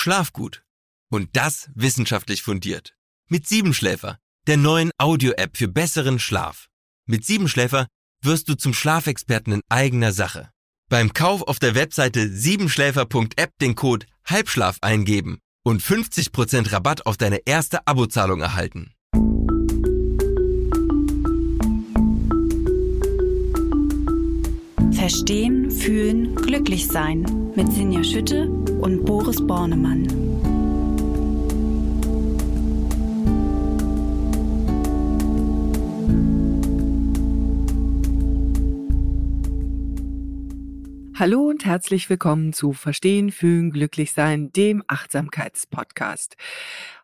Schlaf gut. Und das wissenschaftlich fundiert. Mit Siebenschläfer, der neuen Audio-App für besseren Schlaf. Mit Siebenschläfer wirst du zum Schlafexperten in eigener Sache. Beim Kauf auf der Webseite siebenschläfer.app den Code Halbschlaf eingeben und 50% Rabatt auf deine erste Abozahlung erhalten. Verstehen, fühlen, glücklich sein mit Sinja Schütte und Boris Bornemann. Hallo und herzlich willkommen zu Verstehen, Fühlen, Glücklich Sein, dem Achtsamkeitspodcast.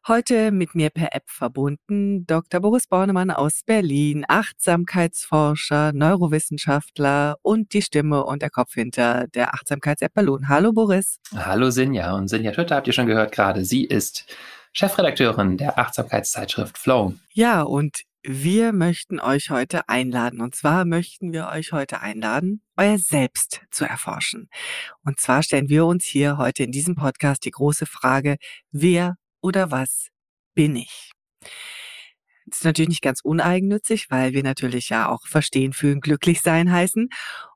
Heute mit mir per App verbunden Dr. Boris Bornemann aus Berlin, Achtsamkeitsforscher, Neurowissenschaftler und die Stimme und der Kopf hinter der Achtsamkeits-App Ballon. Hallo Boris. Hallo Sinja und Sinja Schütte habt ihr schon gehört gerade. Sie ist Chefredakteurin der Achtsamkeitszeitschrift Flow. Ja, und wir möchten euch heute einladen. Und zwar möchten wir euch heute einladen, euer Selbst zu erforschen. Und zwar stellen wir uns hier heute in diesem Podcast die große Frage, wer oder was bin ich? Das ist natürlich nicht ganz uneigennützig, weil wir natürlich ja auch verstehen, fühlen, glücklich sein heißen.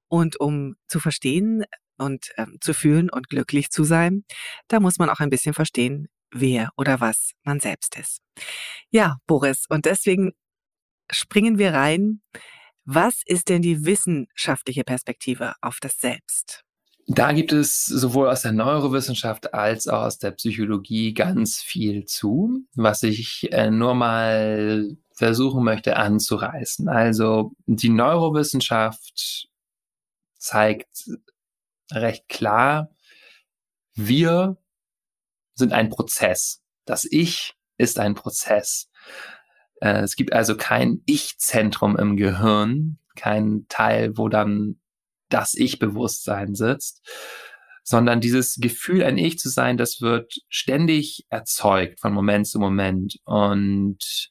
Und um zu verstehen und ähm, zu fühlen und glücklich zu sein, da muss man auch ein bisschen verstehen, wer oder was man selbst ist. Ja, Boris, und deswegen springen wir rein. Was ist denn die wissenschaftliche Perspektive auf das Selbst? Da gibt es sowohl aus der Neurowissenschaft als auch aus der Psychologie ganz viel zu, was ich äh, nur mal versuchen möchte anzureißen. Also die Neurowissenschaft zeigt recht klar, wir sind ein Prozess. Das Ich ist ein Prozess. Äh, es gibt also kein Ich-Zentrum im Gehirn, kein Teil, wo dann das Ich-Bewusstsein sitzt, sondern dieses Gefühl, ein Ich zu sein, das wird ständig erzeugt von Moment zu Moment. Und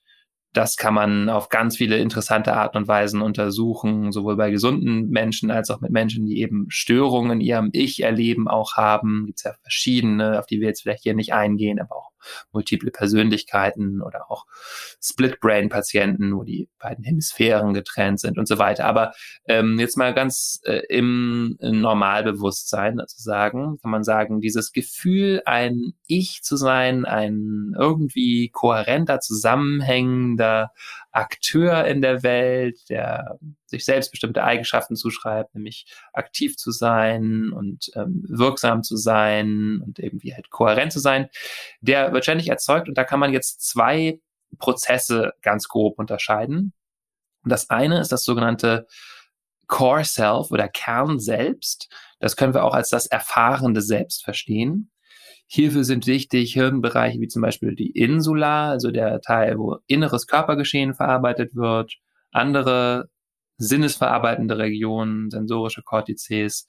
das kann man auf ganz viele interessante Arten und Weisen untersuchen, sowohl bei gesunden Menschen als auch mit Menschen, die eben Störungen in ihrem Ich erleben, auch haben. Gibt es ja verschiedene, auf die wir jetzt vielleicht hier nicht eingehen, aber auch multiple Persönlichkeiten oder auch Split-Brain-Patienten, wo die beiden Hemisphären getrennt sind und so weiter. Aber ähm, jetzt mal ganz äh, im Normalbewusstsein sozusagen, kann man sagen, dieses Gefühl, ein Ich zu sein, ein irgendwie kohärenter, zusammenhängender Akteur in der Welt, der sich selbst bestimmte Eigenschaften zuschreibt, nämlich aktiv zu sein und ähm, wirksam zu sein und irgendwie halt kohärent zu sein, der wird ständig erzeugt und da kann man jetzt zwei Prozesse ganz grob unterscheiden. das eine ist das sogenannte Core Self oder Kern selbst. Das können wir auch als das erfahrende Selbst verstehen. Hierfür sind wichtig Hirnbereiche wie zum Beispiel die Insula, also der Teil, wo inneres Körpergeschehen verarbeitet wird, andere sinnesverarbeitende Regionen, sensorische Kortizes,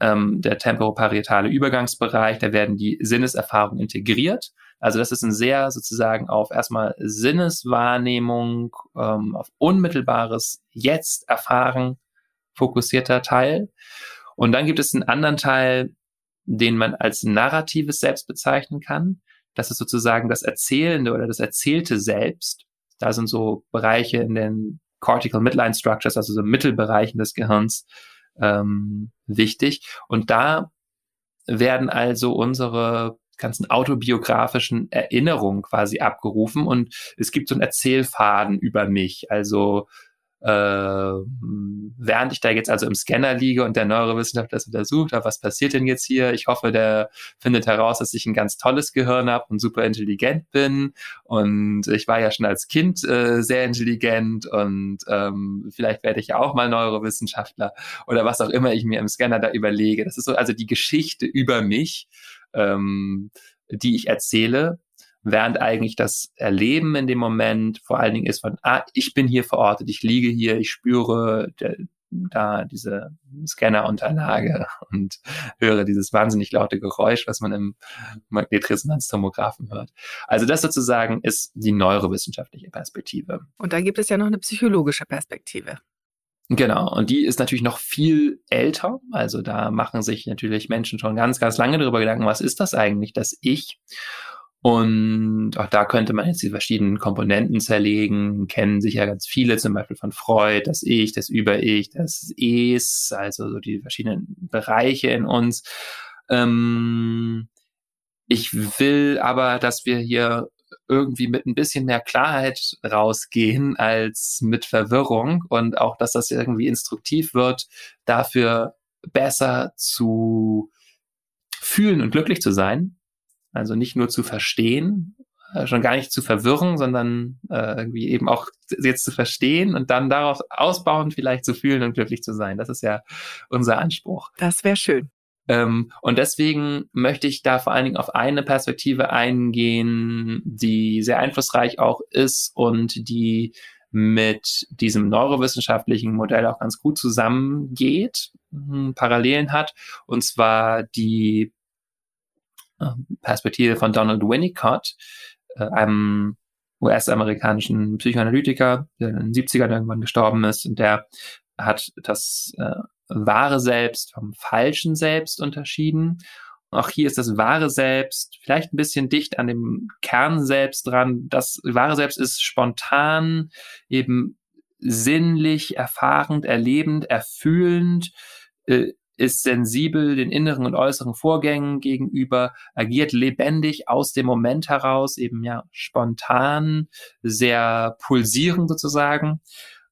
ähm, der temporoparietale Übergangsbereich, da werden die Sinneserfahrungen integriert. Also das ist ein sehr sozusagen auf erstmal Sinneswahrnehmung, ähm, auf unmittelbares Jetzt erfahren fokussierter Teil. Und dann gibt es einen anderen Teil, den man als narratives Selbst bezeichnen kann. Das ist sozusagen das Erzählende oder das erzählte Selbst. Da sind so Bereiche in den Cortical Midline Structures, also so Mittelbereichen des Gehirns, ähm, wichtig. Und da werden also unsere ganzen autobiografischen Erinnerungen quasi abgerufen und es gibt so einen Erzählfaden über mich. Also äh, während ich da jetzt also im Scanner liege und der Neurowissenschaftler das untersucht, was passiert denn jetzt hier? Ich hoffe, der findet heraus, dass ich ein ganz tolles Gehirn habe und super intelligent bin. Und ich war ja schon als Kind äh, sehr intelligent und ähm, vielleicht werde ich ja auch mal Neurowissenschaftler oder was auch immer ich mir im Scanner da überlege. Das ist so also die Geschichte über mich, ähm, die ich erzähle während eigentlich das Erleben in dem Moment vor allen Dingen ist von, ah, ich bin hier verortet, ich liege hier, ich spüre der, da diese Scannerunterlage und höre dieses wahnsinnig laute Geräusch, was man im Magnetresonanztomographen hört. Also das sozusagen ist die neurowissenschaftliche Perspektive. Und dann gibt es ja noch eine psychologische Perspektive. Genau, und die ist natürlich noch viel älter. Also da machen sich natürlich Menschen schon ganz, ganz lange darüber Gedanken, was ist das eigentlich, das Ich? Und auch da könnte man jetzt die verschiedenen Komponenten zerlegen, kennen sicher ganz viele, zum Beispiel von Freud, das Ich, das Über-Ich, das Es, also so die verschiedenen Bereiche in uns. Ähm, ich will aber, dass wir hier irgendwie mit ein bisschen mehr Klarheit rausgehen als mit Verwirrung und auch, dass das irgendwie instruktiv wird, dafür besser zu fühlen und glücklich zu sein. Also nicht nur zu verstehen, äh, schon gar nicht zu verwirren, sondern äh, irgendwie eben auch jetzt zu verstehen und dann darauf ausbauen, vielleicht zu fühlen und glücklich zu sein. Das ist ja unser Anspruch. Das wäre schön. Ähm, und deswegen möchte ich da vor allen Dingen auf eine Perspektive eingehen, die sehr einflussreich auch ist und die mit diesem neurowissenschaftlichen Modell auch ganz gut zusammengeht, hm, Parallelen hat, und zwar die Perspektive von Donald Winnicott, äh, einem US-amerikanischen Psychoanalytiker, der in den 70ern irgendwann gestorben ist und der hat das äh, wahre Selbst vom falschen Selbst unterschieden. Auch hier ist das wahre Selbst vielleicht ein bisschen dicht an dem Kern selbst dran. Das wahre Selbst ist spontan, eben sinnlich, erfahrend, erlebend, erfühlend, äh, ist sensibel den inneren und äußeren Vorgängen gegenüber, agiert lebendig aus dem Moment heraus, eben ja spontan, sehr pulsierend sozusagen.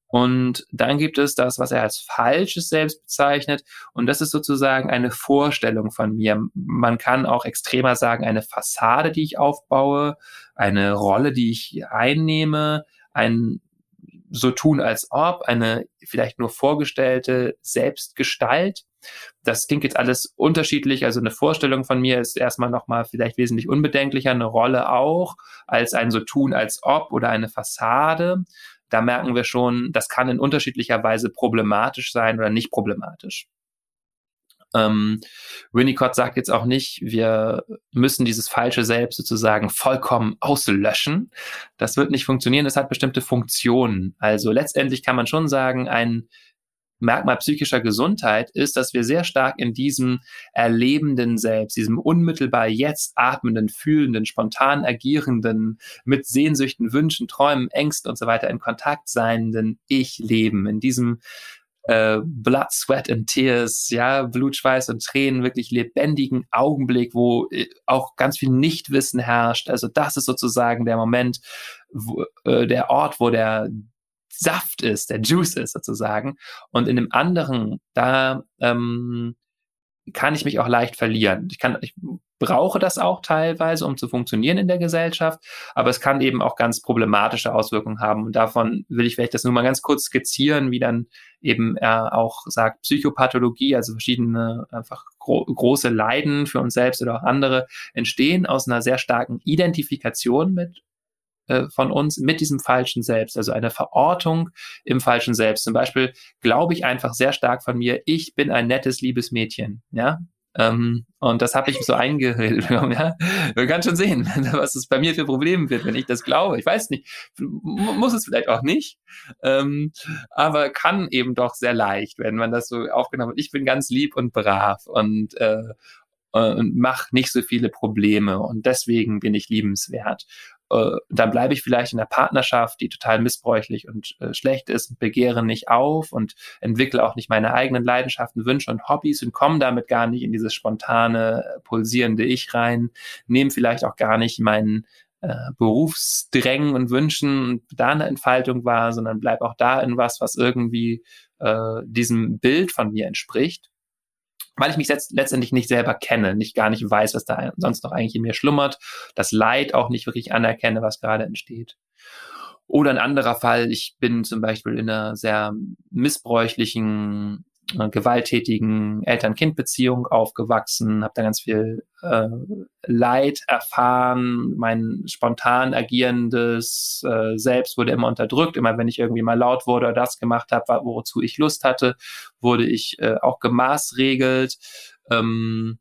Und dann gibt es das, was er als falsches Selbst bezeichnet. Und das ist sozusagen eine Vorstellung von mir. Man kann auch extremer sagen, eine Fassade, die ich aufbaue, eine Rolle, die ich einnehme, ein so tun als ob, eine vielleicht nur vorgestellte Selbstgestalt. Das klingt jetzt alles unterschiedlich. Also eine Vorstellung von mir ist erstmal nochmal vielleicht wesentlich unbedenklicher, eine Rolle auch als ein so tun als ob oder eine Fassade da merken wir schon, das kann in unterschiedlicher Weise problematisch sein oder nicht problematisch. Ähm, Winnicott sagt jetzt auch nicht, wir müssen dieses falsche Selbst sozusagen vollkommen auslöschen. Das wird nicht funktionieren. Es hat bestimmte Funktionen. Also letztendlich kann man schon sagen, ein Merkmal psychischer Gesundheit ist, dass wir sehr stark in diesem erlebenden Selbst, diesem unmittelbar jetzt atmenden, fühlenden, spontan agierenden, mit Sehnsüchten, Wünschen, Träumen, Ängsten und so weiter in Kontakt seienden Ich leben, in diesem äh, Blood, Sweat and Tears, ja, Blut, Schweiß und Tränen, wirklich lebendigen Augenblick, wo äh, auch ganz viel Nichtwissen herrscht. Also das ist sozusagen der Moment, wo, äh, der Ort, wo der Saft ist, der Juice ist sozusagen. Und in dem anderen, da ähm, kann ich mich auch leicht verlieren. Ich kann, ich brauche das auch teilweise, um zu funktionieren in der Gesellschaft, aber es kann eben auch ganz problematische Auswirkungen haben. Und davon will ich vielleicht das nur mal ganz kurz skizzieren, wie dann eben er auch sagt, Psychopathologie, also verschiedene einfach gro große Leiden für uns selbst oder auch andere, entstehen aus einer sehr starken Identifikation mit äh, von uns mit diesem falschen Selbst, also eine Verortung im falschen Selbst. Zum Beispiel glaube ich einfach sehr stark von mir, ich bin ein nettes, liebes Mädchen, ja. Ähm, und das habe ich so bekommen, ja. Man kann schon sehen, was es bei mir für Probleme wird, wenn ich das glaube. Ich weiß nicht, muss es vielleicht auch nicht, ähm, aber kann eben doch sehr leicht, wenn man das so aufgenommen hat. Ich bin ganz lieb und brav und äh, und mach nicht so viele Probleme und deswegen bin ich liebenswert äh, dann bleibe ich vielleicht in einer Partnerschaft, die total missbräuchlich und äh, schlecht ist und begehre nicht auf und entwickle auch nicht meine eigenen Leidenschaften, Wünsche und Hobbys und komme damit gar nicht in dieses spontane, pulsierende Ich rein, nehme vielleicht auch gar nicht meinen äh, Berufsdrängen und Wünschen und da eine Entfaltung war, sondern bleib auch da in was, was irgendwie äh, diesem Bild von mir entspricht weil ich mich letztendlich nicht selber kenne, nicht gar nicht weiß, was da sonst noch eigentlich in mir schlummert, das Leid auch nicht wirklich anerkenne, was gerade entsteht. Oder ein anderer Fall, ich bin zum Beispiel in einer sehr missbräuchlichen äh, gewalttätigen Eltern-Kind-Beziehung aufgewachsen, habe da ganz viel äh, Leid erfahren, mein spontan agierendes äh, Selbst wurde immer unterdrückt, immer wenn ich irgendwie mal laut wurde oder das gemacht habe, wozu ich Lust hatte, wurde ich äh, auch gemaßregelt. Ähm,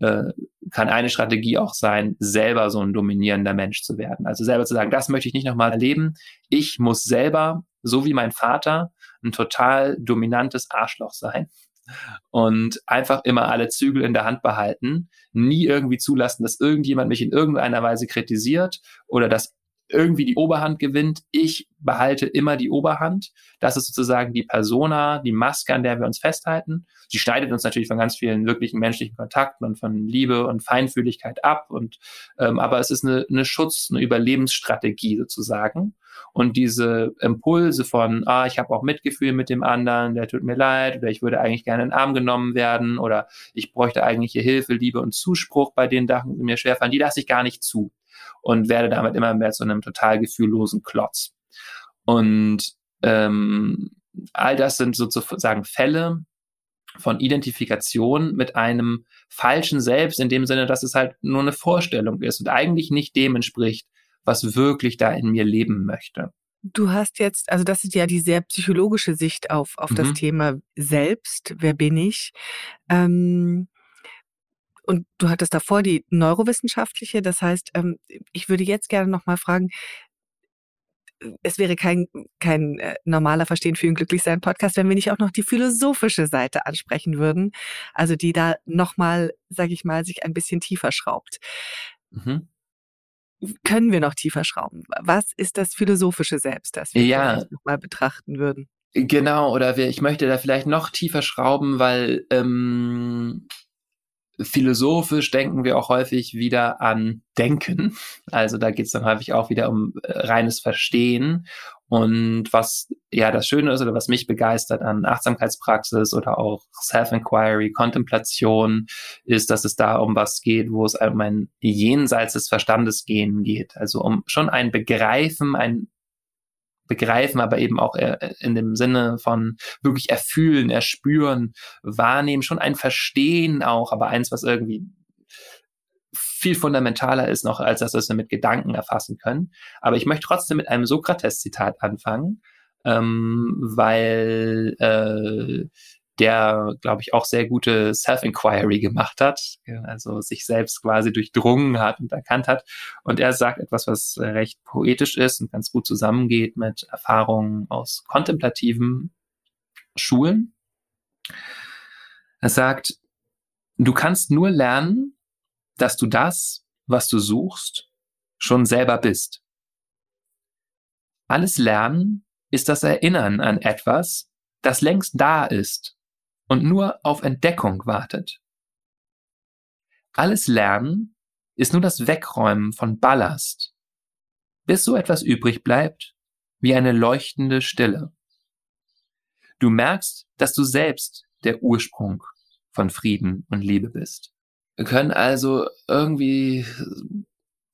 äh, kann eine Strategie auch sein, selber so ein dominierender Mensch zu werden. Also selber zu sagen, das möchte ich nicht nochmal erleben. Ich muss selber so wie mein Vater, ein total dominantes Arschloch sein und einfach immer alle Zügel in der Hand behalten, nie irgendwie zulassen, dass irgendjemand mich in irgendeiner Weise kritisiert oder dass irgendwie die Oberhand gewinnt. Ich behalte immer die Oberhand. Das ist sozusagen die Persona, die Maske, an der wir uns festhalten. Sie schneidet uns natürlich von ganz vielen wirklichen menschlichen Kontakten und von Liebe und Feinfühligkeit ab. Und ähm, aber es ist eine, eine Schutz, eine Überlebensstrategie sozusagen. Und diese Impulse von, ah, ich habe auch Mitgefühl mit dem anderen, der tut mir leid, oder ich würde eigentlich gerne in den Arm genommen werden, oder ich bräuchte eigentlich hier Hilfe, Liebe und Zuspruch bei den Sachen, die mir schwerfallen, die lasse ich gar nicht zu und werde damit immer mehr zu einem total gefühllosen Klotz. Und ähm, all das sind sozusagen Fälle von Identifikation mit einem falschen Selbst, in dem Sinne, dass es halt nur eine Vorstellung ist und eigentlich nicht dem entspricht, was wirklich da in mir leben möchte. Du hast jetzt, also das ist ja die sehr psychologische Sicht auf, auf mhm. das Thema Selbst, wer bin ich? Ähm, und du hattest davor die neurowissenschaftliche, das heißt, ähm, ich würde jetzt gerne nochmal fragen, es wäre kein, kein äh, normaler Verstehen, Fühlen, Glücklichsein Podcast, wenn wir nicht auch noch die philosophische Seite ansprechen würden. Also die da nochmal, sage ich mal, sich ein bisschen tiefer schraubt. Mhm können wir noch tiefer schrauben? Was ist das philosophische Selbst, das wir ja. mal betrachten würden? Genau, oder wir, ich möchte da vielleicht noch tiefer schrauben, weil ähm, philosophisch denken wir auch häufig wieder an Denken. Also da geht es dann häufig auch wieder um äh, reines Verstehen. Und was ja das Schöne ist oder was mich begeistert an Achtsamkeitspraxis oder auch Self-Inquiry, Kontemplation, ist, dass es da um was geht, wo es um ein Jenseits des Verstandes gehen geht. Also um schon ein Begreifen, ein begreifen, aber eben auch äh, in dem Sinne von wirklich erfühlen, erspüren, wahrnehmen, schon ein Verstehen auch, aber eins, was irgendwie viel fundamentaler ist noch, als dass wir es mit Gedanken erfassen können. Aber ich möchte trotzdem mit einem Sokrates-Zitat anfangen, ähm, weil äh, der, glaube ich, auch sehr gute Self-Inquiry gemacht hat, also sich selbst quasi durchdrungen hat und erkannt hat. Und er sagt etwas, was recht poetisch ist und ganz gut zusammengeht mit Erfahrungen aus kontemplativen Schulen. Er sagt, du kannst nur lernen, dass du das, was du suchst, schon selber bist. Alles Lernen ist das Erinnern an etwas, das längst da ist und nur auf Entdeckung wartet. Alles Lernen ist nur das Wegräumen von Ballast, bis so etwas übrig bleibt wie eine leuchtende Stille. Du merkst, dass du selbst der Ursprung von Frieden und Liebe bist. Wir können also irgendwie,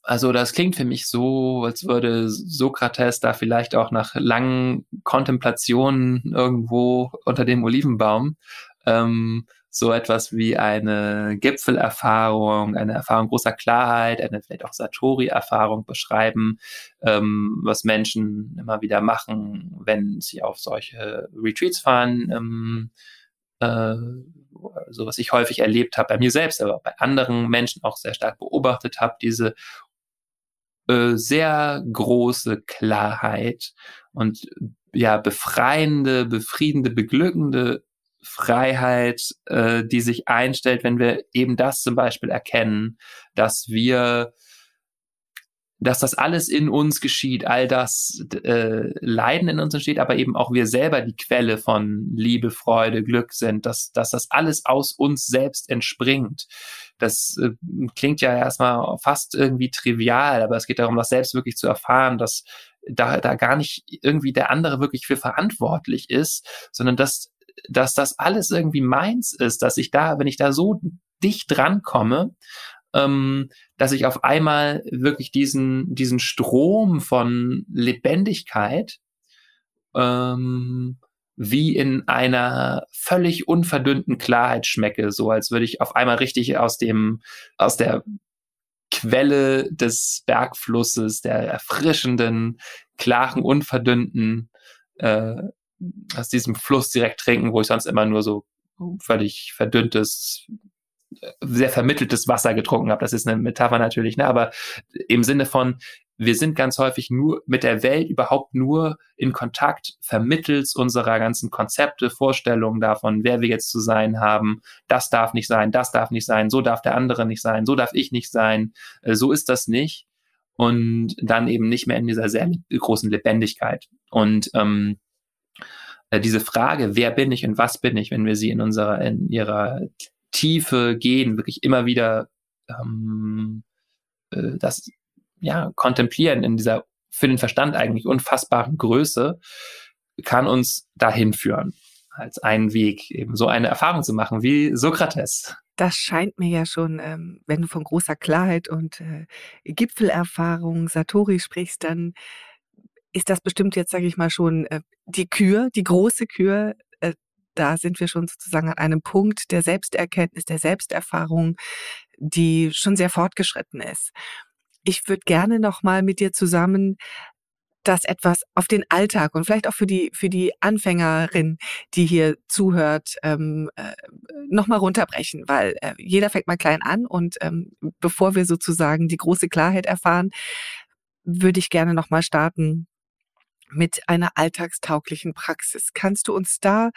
also das klingt für mich so, als würde Sokrates da vielleicht auch nach langen Kontemplationen irgendwo unter dem Olivenbaum ähm, so etwas wie eine Gipfelerfahrung, eine Erfahrung großer Klarheit, eine vielleicht auch Satori-Erfahrung beschreiben, ähm, was Menschen immer wieder machen, wenn sie auf solche Retreats fahren. Ähm, äh, so was ich häufig erlebt habe bei mir selbst, aber auch bei anderen Menschen auch sehr stark beobachtet habe, diese äh, sehr große Klarheit und ja befreiende, befriedende, beglückende Freiheit, äh, die sich einstellt, wenn wir eben das zum Beispiel erkennen, dass wir dass das alles in uns geschieht, all das äh, Leiden in uns entsteht, aber eben auch wir selber die Quelle von Liebe, Freude, Glück sind, dass, dass das alles aus uns selbst entspringt. Das äh, klingt ja erstmal fast irgendwie trivial, aber es geht darum, das selbst wirklich zu erfahren, dass da, da gar nicht irgendwie der andere wirklich für verantwortlich ist, sondern dass, dass das alles irgendwie meins ist, dass ich da, wenn ich da so dicht drankomme, ähm, dass ich auf einmal wirklich diesen, diesen Strom von Lebendigkeit ähm, wie in einer völlig unverdünnten Klarheit schmecke, so als würde ich auf einmal richtig aus dem, aus der Quelle des Bergflusses, der erfrischenden, klaren, unverdünnten, äh, aus diesem Fluss direkt trinken, wo ich sonst immer nur so völlig verdünntes sehr vermitteltes Wasser getrunken habe. Das ist eine Metapher natürlich, ne? aber im Sinne von, wir sind ganz häufig nur mit der Welt überhaupt nur in Kontakt vermittels unserer ganzen Konzepte, Vorstellungen davon, wer wir jetzt zu sein haben. Das darf nicht sein, das darf nicht sein, so darf der andere nicht sein, so darf ich nicht sein, äh, so ist das nicht. Und dann eben nicht mehr in dieser sehr großen Lebendigkeit. Und ähm, äh, diese Frage, wer bin ich und was bin ich, wenn wir sie in unserer, in ihrer Tiefe gehen, wirklich immer wieder ähm, äh, das ja, kontemplieren in dieser für den Verstand eigentlich unfassbaren Größe, kann uns dahin führen, als einen Weg, eben so eine Erfahrung zu machen wie Sokrates. Das scheint mir ja schon, ähm, wenn du von großer Klarheit und äh, Gipfelerfahrung, Satori sprichst, dann ist das bestimmt jetzt, sage ich mal, schon äh, die Kür, die große Kür. Da sind wir schon sozusagen an einem Punkt der Selbsterkenntnis, der Selbsterfahrung, die schon sehr fortgeschritten ist ich würde gerne noch mal mit dir zusammen das etwas auf den Alltag und vielleicht auch für die für die Anfängerin, die hier zuhört, ähm, äh, noch mal runterbrechen, weil äh, jeder fängt mal klein an und ähm, bevor wir sozusagen die große Klarheit erfahren, würde ich gerne noch mal starten mit einer alltagstauglichen Praxis. Kannst du uns da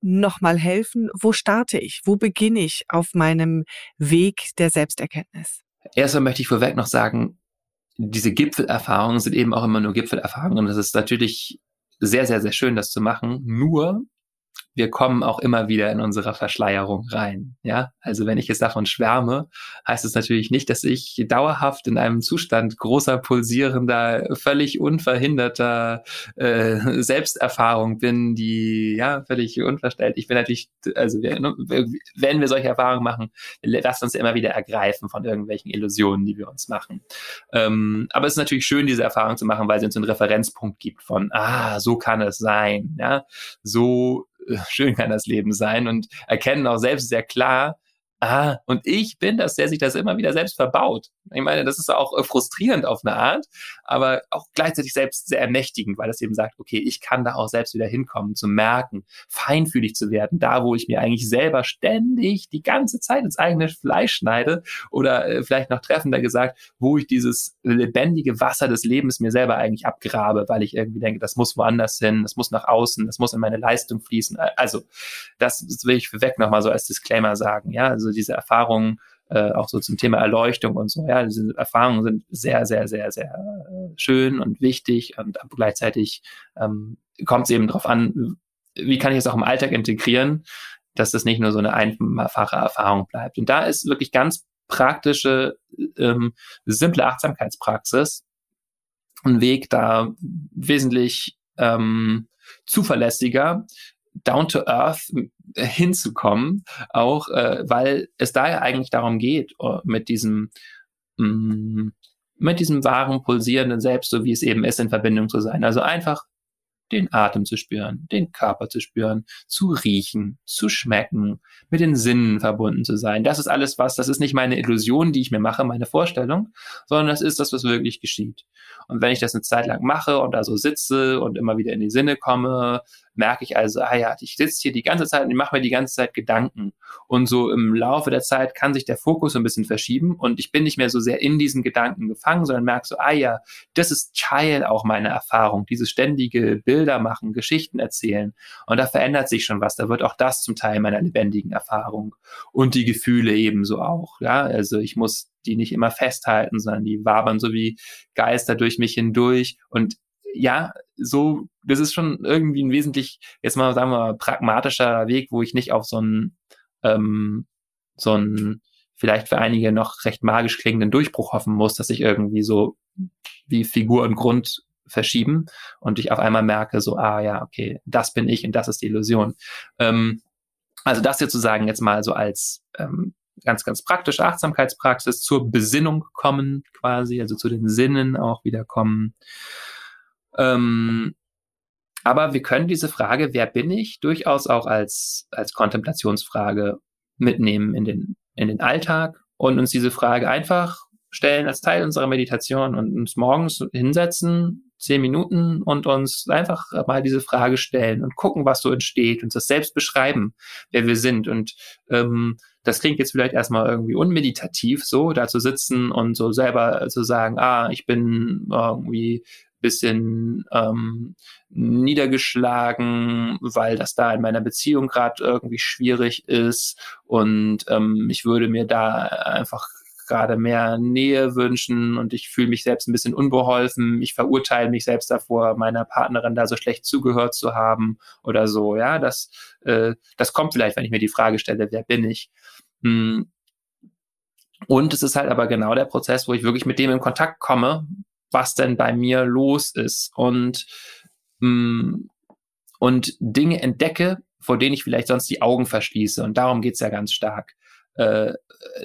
noch mal helfen? Wo starte ich? Wo beginne ich auf meinem Weg der Selbsterkenntnis? Erstmal möchte ich vorweg noch sagen, diese Gipfelerfahrungen sind eben auch immer nur Gipfelerfahrungen. Und es ist natürlich sehr, sehr, sehr schön, das zu machen. Nur wir kommen auch immer wieder in unsere Verschleierung rein. Ja, also wenn ich jetzt davon schwärme, heißt es natürlich nicht, dass ich dauerhaft in einem Zustand großer, pulsierender, völlig unverhinderter äh, Selbsterfahrung bin, die ja völlig unverstellt. Ich bin natürlich, also wir, ne, wenn wir solche Erfahrungen machen, lasst uns immer wieder ergreifen von irgendwelchen Illusionen, die wir uns machen. Ähm, aber es ist natürlich schön, diese Erfahrung zu machen, weil sie uns einen Referenzpunkt gibt von, ah, so kann es sein. Ja, so schön kann das Leben sein und erkennen auch selbst sehr klar, ah, und ich bin das, der sich das immer wieder selbst verbaut. Ich meine, das ist auch äh, frustrierend auf eine Art, aber auch gleichzeitig selbst sehr ermächtigend, weil es eben sagt, okay, ich kann da auch selbst wieder hinkommen, zu merken, feinfühlig zu werden, da wo ich mir eigentlich selber ständig die ganze Zeit ins eigene Fleisch schneide oder äh, vielleicht noch treffender gesagt, wo ich dieses lebendige Wasser des Lebens mir selber eigentlich abgrabe, weil ich irgendwie denke, das muss woanders hin, das muss nach außen, das muss in meine Leistung fließen. Also, das will ich vorweg nochmal so als Disclaimer sagen, ja, also diese Erfahrungen, äh, auch so zum Thema Erleuchtung und so. Ja, diese Erfahrungen sind sehr, sehr, sehr, sehr äh, schön und wichtig und gleichzeitig ähm, kommt es eben darauf an, wie kann ich es auch im Alltag integrieren, dass das nicht nur so eine einfache Erfahrung bleibt. Und da ist wirklich ganz praktische, ähm, simple Achtsamkeitspraxis ein Weg da wesentlich ähm, zuverlässiger down to earth hinzukommen, auch äh, weil es da ja eigentlich darum geht, uh, mit diesem mh, mm, mit diesem wahren, pulsierenden Selbst, so wie es eben ist, in Verbindung zu sein. Also einfach den Atem zu spüren, den Körper zu spüren, zu riechen, zu schmecken, mit den Sinnen verbunden zu sein. Das ist alles was, das ist nicht meine Illusion, die ich mir mache, meine Vorstellung, sondern das ist das, was wirklich geschieht. Und wenn ich das eine Zeit lang mache und da so sitze und immer wieder in die Sinne komme, merke ich also, ah ja, ich sitze hier die ganze Zeit und ich mache mir die ganze Zeit Gedanken. Und so im Laufe der Zeit kann sich der Fokus ein bisschen verschieben und ich bin nicht mehr so sehr in diesen Gedanken gefangen, sondern merke so, ah ja, das ist Teil auch meiner Erfahrung, dieses ständige Bilder machen, Geschichten erzählen. Und da verändert sich schon was. Da wird auch das zum Teil meiner lebendigen Erfahrung. Und die Gefühle ebenso auch. Ja, also ich muss die nicht immer festhalten, sondern die wabern so wie Geister durch mich hindurch. Und ja, so, das ist schon irgendwie ein wesentlich, jetzt mal sagen wir pragmatischer Weg, wo ich nicht auf so einen, ähm, so einen vielleicht für einige noch recht magisch klingenden Durchbruch hoffen muss, dass ich irgendwie so wie Figur und Grund verschieben und ich auf einmal merke, so, ah ja, okay, das bin ich und das ist die Illusion. Ähm, also das jetzt zu sagen, jetzt mal so als ähm, ganz, ganz praktische Achtsamkeitspraxis zur Besinnung kommen quasi, also zu den Sinnen auch wieder kommen. Ähm, aber wir können diese Frage, wer bin ich, durchaus auch als, als Kontemplationsfrage mitnehmen in den, in den Alltag und uns diese Frage einfach stellen als Teil unserer Meditation und uns morgens hinsetzen, zehn Minuten und uns einfach mal diese Frage stellen und gucken, was so entsteht, uns das selbst beschreiben, wer wir sind. Und ähm, das klingt jetzt vielleicht erstmal irgendwie unmeditativ, so da zu sitzen und so selber zu sagen, ah, ich bin irgendwie bisschen ähm, niedergeschlagen, weil das da in meiner Beziehung gerade irgendwie schwierig ist. Und ähm, ich würde mir da einfach gerade mehr Nähe wünschen und ich fühle mich selbst ein bisschen unbeholfen. Ich verurteile mich selbst davor, meiner Partnerin da so schlecht zugehört zu haben oder so. Ja, das, äh, das kommt vielleicht, wenn ich mir die Frage stelle, wer bin ich? Hm. Und es ist halt aber genau der Prozess, wo ich wirklich mit dem in Kontakt komme, was denn bei mir los ist und, hm, und Dinge entdecke, vor denen ich vielleicht sonst die Augen verschließe. Und darum geht's ja ganz stark äh,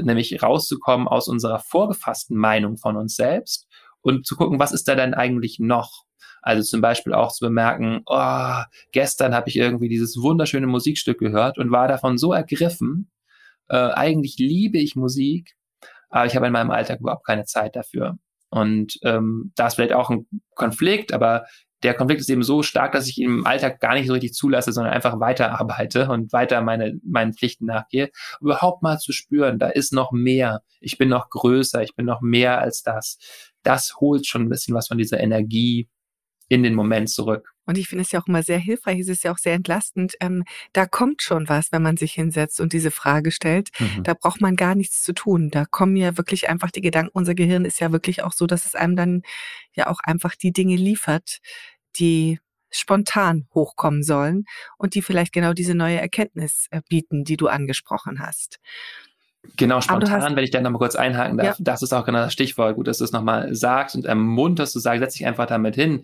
nämlich rauszukommen aus unserer vorgefassten Meinung von uns selbst und zu gucken, was ist da denn eigentlich noch? Also zum Beispiel auch zu bemerken, oh, gestern habe ich irgendwie dieses wunderschöne Musikstück gehört und war davon so ergriffen. Äh, eigentlich liebe ich Musik, aber ich habe in meinem Alltag überhaupt keine Zeit dafür. Und ähm, da ist vielleicht auch ein Konflikt, aber der Konflikt ist eben so stark, dass ich ihn im Alltag gar nicht so richtig zulasse, sondern einfach weiterarbeite und weiter meine, meinen Pflichten nachgehe. Überhaupt mal zu spüren, da ist noch mehr. Ich bin noch größer, ich bin noch mehr als das. Das holt schon ein bisschen was von dieser Energie in den Moment zurück. Und ich finde es ja auch immer sehr hilfreich, es ist ja auch sehr entlastend. Ähm, da kommt schon was, wenn man sich hinsetzt und diese Frage stellt. Mhm. Da braucht man gar nichts zu tun. Da kommen ja wirklich einfach die Gedanken. Unser Gehirn ist ja wirklich auch so, dass es einem dann ja auch einfach die Dinge liefert, die spontan hochkommen sollen und die vielleicht genau diese neue Erkenntnis äh, bieten, die du angesprochen hast. Genau, spontan, wenn ich da nochmal kurz einhaken darf, ja. das ist auch genau das Stichwort. Gut, dass du es nochmal sagst und ermunterst zu sagen, setz dich einfach damit hin.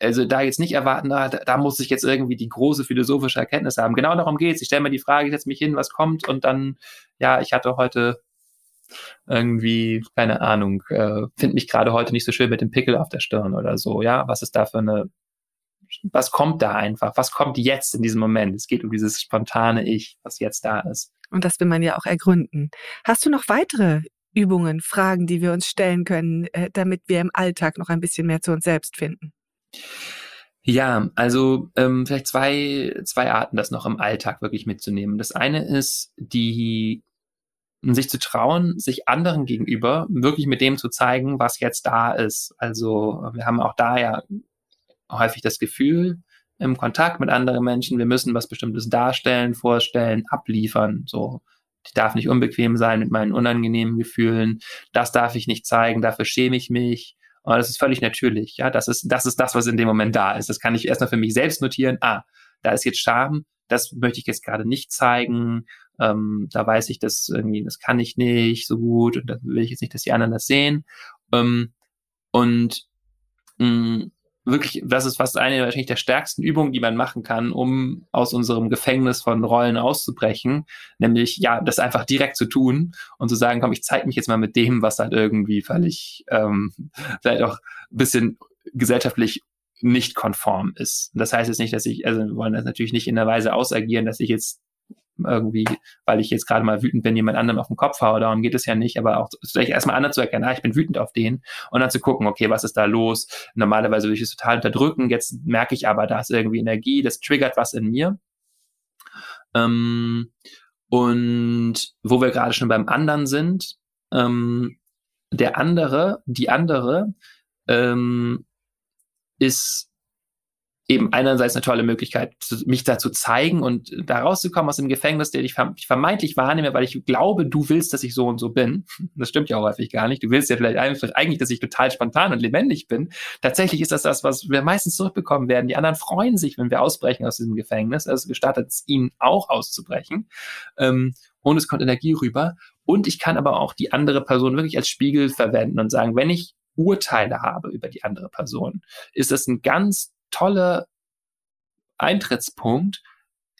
Also da jetzt nicht erwarten, da, da muss ich jetzt irgendwie die große philosophische Erkenntnis haben. Genau darum geht's. Ich stelle mir die Frage, ich setze mich hin, was kommt und dann, ja, ich hatte heute irgendwie, keine Ahnung, äh, finde mich gerade heute nicht so schön mit dem Pickel auf der Stirn oder so. Ja, was ist da für eine was kommt da einfach? Was kommt jetzt in diesem Moment? Es geht um dieses spontane Ich, was jetzt da ist. Und das will man ja auch ergründen. Hast du noch weitere Übungen, Fragen, die wir uns stellen können, äh, damit wir im Alltag noch ein bisschen mehr zu uns selbst finden? Ja, also ähm, vielleicht zwei, zwei Arten, das noch im Alltag wirklich mitzunehmen. Das eine ist die sich zu trauen, sich anderen gegenüber wirklich mit dem zu zeigen, was jetzt da ist. Also wir haben auch da ja häufig das Gefühl im Kontakt mit anderen Menschen, wir müssen was Bestimmtes darstellen, vorstellen, abliefern. So, ich darf nicht unbequem sein mit meinen unangenehmen Gefühlen. Das darf ich nicht zeigen, dafür schäme ich mich. Und das ist völlig natürlich. Ja, das ist, das ist das, was in dem Moment da ist. Das kann ich erstmal für mich selbst notieren. Ah, da ist jetzt Scham. Das möchte ich jetzt gerade nicht zeigen. Ähm, da weiß ich, dass irgendwie, das kann ich nicht so gut und da will ich jetzt nicht, dass die anderen das sehen. Ähm, und mh, mm, wirklich, das ist fast eine wahrscheinlich der stärksten Übungen, die man machen kann, um aus unserem Gefängnis von Rollen auszubrechen. Nämlich, ja, das einfach direkt zu tun und zu sagen, komm, ich zeige mich jetzt mal mit dem, was halt irgendwie völlig, ähm, vielleicht auch ein bisschen gesellschaftlich nicht konform ist. Das heißt jetzt nicht, dass ich, also wir wollen das natürlich nicht in der Weise ausagieren, dass ich jetzt irgendwie, weil ich jetzt gerade mal wütend bin, jemand anderem auf den Kopf haue, darum geht es ja nicht, aber auch vielleicht erstmal anderen zu erkennen, ah, ich bin wütend auf den und dann zu gucken, okay, was ist da los? Normalerweise würde ich es total unterdrücken, jetzt merke ich aber, da ist irgendwie Energie, das triggert was in mir. Ähm, und wo wir gerade schon beim anderen sind, ähm, der andere, die andere, ähm, ist eben einerseits eine tolle Möglichkeit, mich da zu zeigen und da rauszukommen aus dem Gefängnis, der ich vermeintlich wahrnehme, weil ich glaube, du willst, dass ich so und so bin. Das stimmt ja auch häufig gar nicht. Du willst ja vielleicht eigentlich, dass ich total spontan und lebendig bin. Tatsächlich ist das das, was wir meistens zurückbekommen werden. Die anderen freuen sich, wenn wir ausbrechen aus diesem Gefängnis. Also gestattet es ihnen auch auszubrechen. Ähm, und es kommt Energie rüber. Und ich kann aber auch die andere Person wirklich als Spiegel verwenden und sagen, wenn ich Urteile habe über die andere Person, ist das ein ganz toller Eintrittspunkt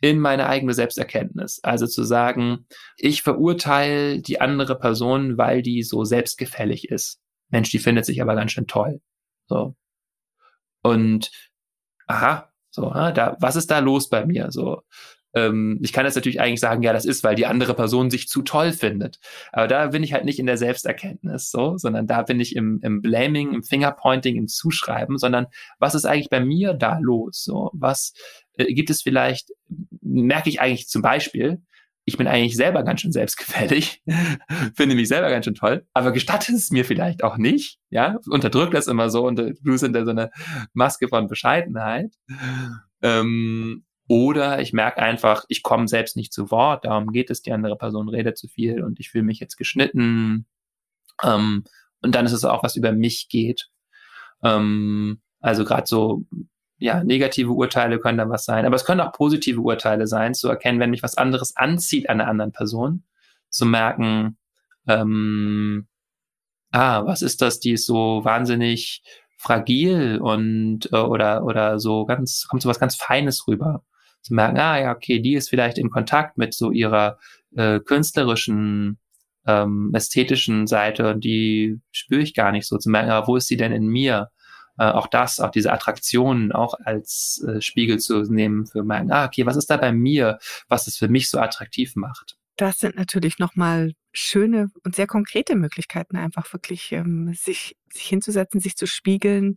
in meine eigene Selbsterkenntnis. Also zu sagen, ich verurteile die andere Person, weil die so selbstgefällig ist. Mensch, die findet sich aber ganz schön toll. So. Und aha, so, da, was ist da los bei mir? So, ähm, ich kann jetzt natürlich eigentlich sagen, ja, das ist, weil die andere Person sich zu toll findet. Aber da bin ich halt nicht in der Selbsterkenntnis, so, sondern da bin ich im, im Blaming, im Fingerpointing, im Zuschreiben, sondern was ist eigentlich bei mir da los? So, was äh, gibt es vielleicht, merke ich eigentlich zum Beispiel, ich bin eigentlich selber ganz schön selbstgefällig, finde mich selber ganz schön toll, aber gestatte es mir vielleicht auch nicht, ja, unterdrückt das immer so und du sind da so eine Maske von Bescheidenheit. Ähm, oder ich merke einfach, ich komme selbst nicht zu Wort, darum geht es, die andere Person redet zu viel und ich fühle mich jetzt geschnitten. Ähm, und dann ist es auch, was über mich geht. Ähm, also gerade so ja, negative Urteile können da was sein, aber es können auch positive Urteile sein, zu erkennen, wenn mich was anderes anzieht an einer anderen Person, zu merken, ähm, ah, was ist das, die ist so wahnsinnig fragil und äh, oder oder so ganz kommt so was ganz Feines rüber. Zu merken, ah ja, okay, die ist vielleicht in Kontakt mit so ihrer äh, künstlerischen, ähm, ästhetischen Seite und die spüre ich gar nicht so. Zu merken, ah, wo ist sie denn in mir? äh, auch das, auch diese Attraktionen auch als äh, Spiegel zu nehmen für mein, ah, okay, was ist da bei mir, was es für mich so attraktiv macht? Das sind natürlich nochmal schöne und sehr konkrete Möglichkeiten, einfach wirklich ähm, sich, sich hinzusetzen, sich zu spiegeln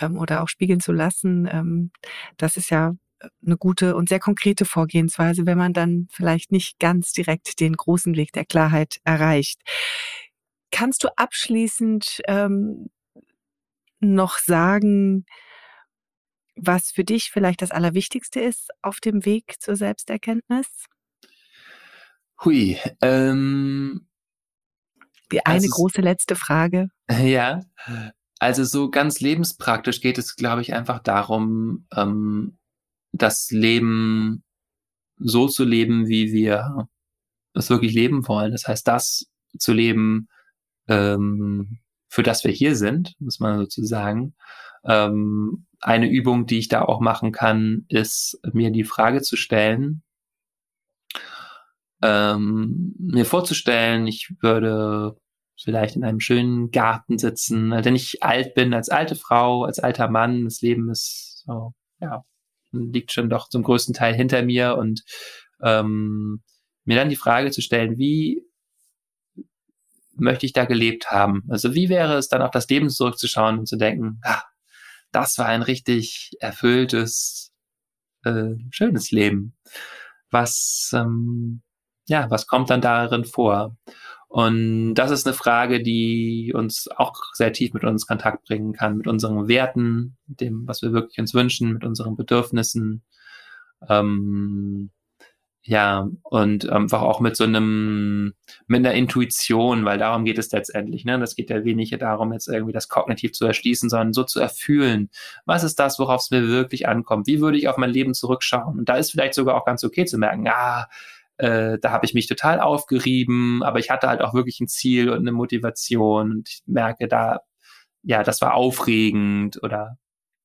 ähm, oder auch spiegeln zu lassen. Ähm, das ist ja eine gute und sehr konkrete Vorgehensweise, wenn man dann vielleicht nicht ganz direkt den großen Weg der Klarheit erreicht. Kannst du abschließend ähm, noch sagen, was für dich vielleicht das Allerwichtigste ist auf dem Weg zur Selbsterkenntnis? Hui, ähm, die eine also, große letzte Frage. Ja, also so ganz lebenspraktisch geht es, glaube ich, einfach darum, ähm, das Leben so zu leben, wie wir es wirklich leben wollen. Das heißt, das zu leben, ähm, für das wir hier sind, muss man sozusagen. Ähm, eine Übung, die ich da auch machen kann, ist mir die Frage zu stellen, ähm, mir vorzustellen, ich würde vielleicht in einem schönen Garten sitzen, wenn ich alt bin, als alte Frau, als alter Mann, das Leben ist so, ja, liegt schon doch zum größten Teil hinter mir und ähm, mir dann die Frage zu stellen, wie möchte ich da gelebt haben? Also wie wäre es dann auf das Leben zurückzuschauen und zu denken, ah, das war ein richtig erfülltes, äh, schönes Leben. Was, ähm, ja, was kommt dann darin vor? Und das ist eine Frage, die uns auch sehr tief mit uns Kontakt bringen kann, mit unseren Werten, dem, was wir wirklich uns wünschen, mit unseren Bedürfnissen. Ähm, ja, und einfach auch mit so einem, mit einer Intuition, weil darum geht es letztendlich. Ne? Das geht ja weniger darum, jetzt irgendwie das kognitiv zu erschließen, sondern so zu erfühlen. Was ist das, worauf es mir wirklich ankommt? Wie würde ich auf mein Leben zurückschauen? Und da ist vielleicht sogar auch ganz okay zu merken, ah, äh, da habe ich mich total aufgerieben, aber ich hatte halt auch wirklich ein Ziel und eine Motivation und ich merke da, ja, das war aufregend oder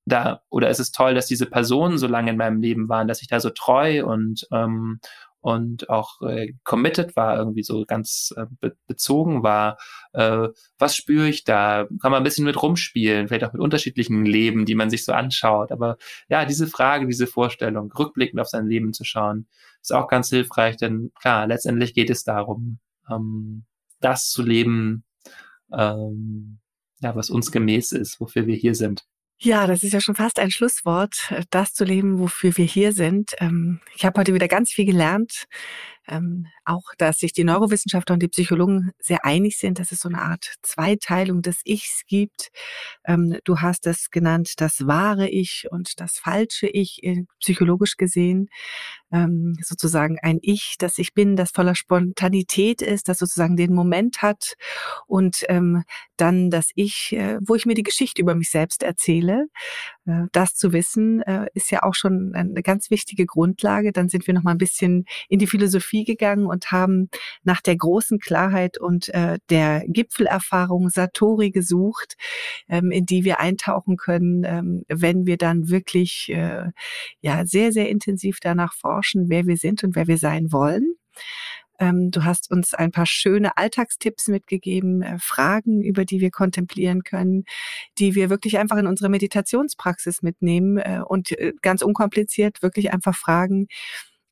da oder ist es toll, dass diese Personen so lange in meinem Leben waren, dass ich da so treu und ähm, und auch äh, committed war, irgendwie so ganz äh, be bezogen war. Äh, was spüre ich da? Kann man ein bisschen mit rumspielen, vielleicht auch mit unterschiedlichen Leben, die man sich so anschaut. Aber ja, diese Frage, diese Vorstellung, rückblickend auf sein Leben zu schauen, ist auch ganz hilfreich, denn klar, letztendlich geht es darum, ähm, das zu leben, ähm, ja, was uns gemäß ist, wofür wir hier sind. Ja, das ist ja schon fast ein Schlusswort, äh, das zu leben, wofür wir hier sind. Ähm, ich habe heute wieder ganz viel gelernt. Ähm, auch, dass sich die Neurowissenschaftler und die Psychologen sehr einig sind, dass es so eine Art Zweiteilung des Ichs gibt. Ähm, du hast es genannt, das wahre Ich und das falsche Ich, äh, psychologisch gesehen. Ähm, sozusagen ein Ich, das ich bin, das voller Spontanität ist, das sozusagen den Moment hat und ähm, dann das Ich, äh, wo ich mir die Geschichte über mich selbst erzähle. Äh, das zu wissen, äh, ist ja auch schon eine ganz wichtige Grundlage. Dann sind wir noch mal ein bisschen in die Philosophie gegangen und haben nach der großen Klarheit und äh, der Gipfelerfahrung Satori gesucht, ähm, in die wir eintauchen können, ähm, wenn wir dann wirklich ja sehr, sehr intensiv danach forschen, wer wir sind und wer wir sein wollen. Ähm, du hast uns ein paar schöne Alltagstipps mitgegeben, äh, Fragen, über die wir kontemplieren können, die wir wirklich einfach in unsere Meditationspraxis mitnehmen äh, und äh, ganz unkompliziert wirklich einfach fragen,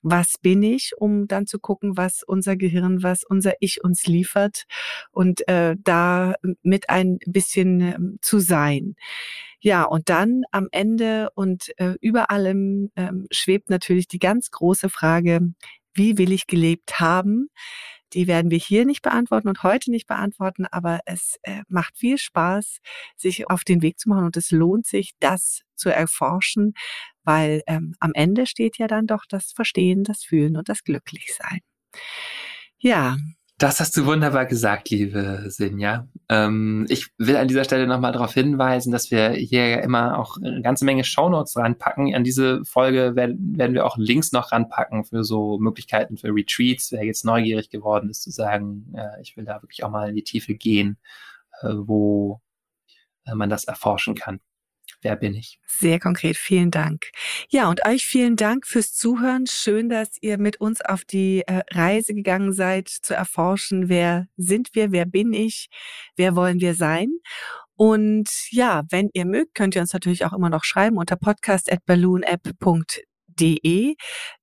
was bin ich, um dann zu gucken, was unser Gehirn, was unser Ich uns liefert und äh, da mit ein bisschen ähm, zu sein. Ja, und dann am Ende und äh, über allem ähm, schwebt natürlich die ganz große Frage, wie will ich gelebt haben? Die werden wir hier nicht beantworten und heute nicht beantworten, aber es äh, macht viel Spaß, sich auf den Weg zu machen und es lohnt sich, das zu erforschen, weil ähm, am Ende steht ja dann doch das Verstehen, das Fühlen und das Glücklichsein. Ja, das hast du wunderbar gesagt, liebe Sinja. Ähm, ich will an dieser Stelle nochmal darauf hinweisen, dass wir hier immer auch eine ganze Menge Shownotes ranpacken. An diese Folge werden, werden wir auch Links noch ranpacken für so Möglichkeiten für Retreats. Wer jetzt neugierig geworden ist, zu sagen, äh, ich will da wirklich auch mal in die Tiefe gehen, äh, wo äh, man das erforschen kann. Wer bin ich? Sehr konkret, vielen Dank. Ja, und euch vielen Dank fürs Zuhören. Schön, dass ihr mit uns auf die äh, Reise gegangen seid, zu erforschen, wer sind wir, wer bin ich, wer wollen wir sein. Und ja, wenn ihr mögt, könnt ihr uns natürlich auch immer noch schreiben unter podcast.balloonapp.de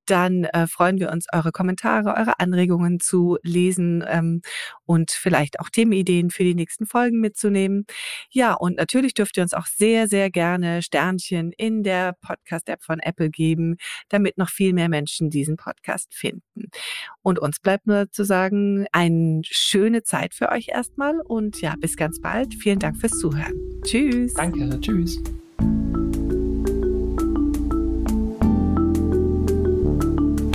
dann äh, freuen wir uns, eure Kommentare, eure Anregungen zu lesen ähm, und vielleicht auch Themenideen für die nächsten Folgen mitzunehmen. Ja, und natürlich dürft ihr uns auch sehr, sehr gerne Sternchen in der Podcast-App von Apple geben, damit noch viel mehr Menschen diesen Podcast finden. Und uns bleibt nur zu sagen, eine schöne Zeit für euch erstmal und ja, bis ganz bald. Vielen Dank fürs Zuhören. Tschüss. Danke, tschüss.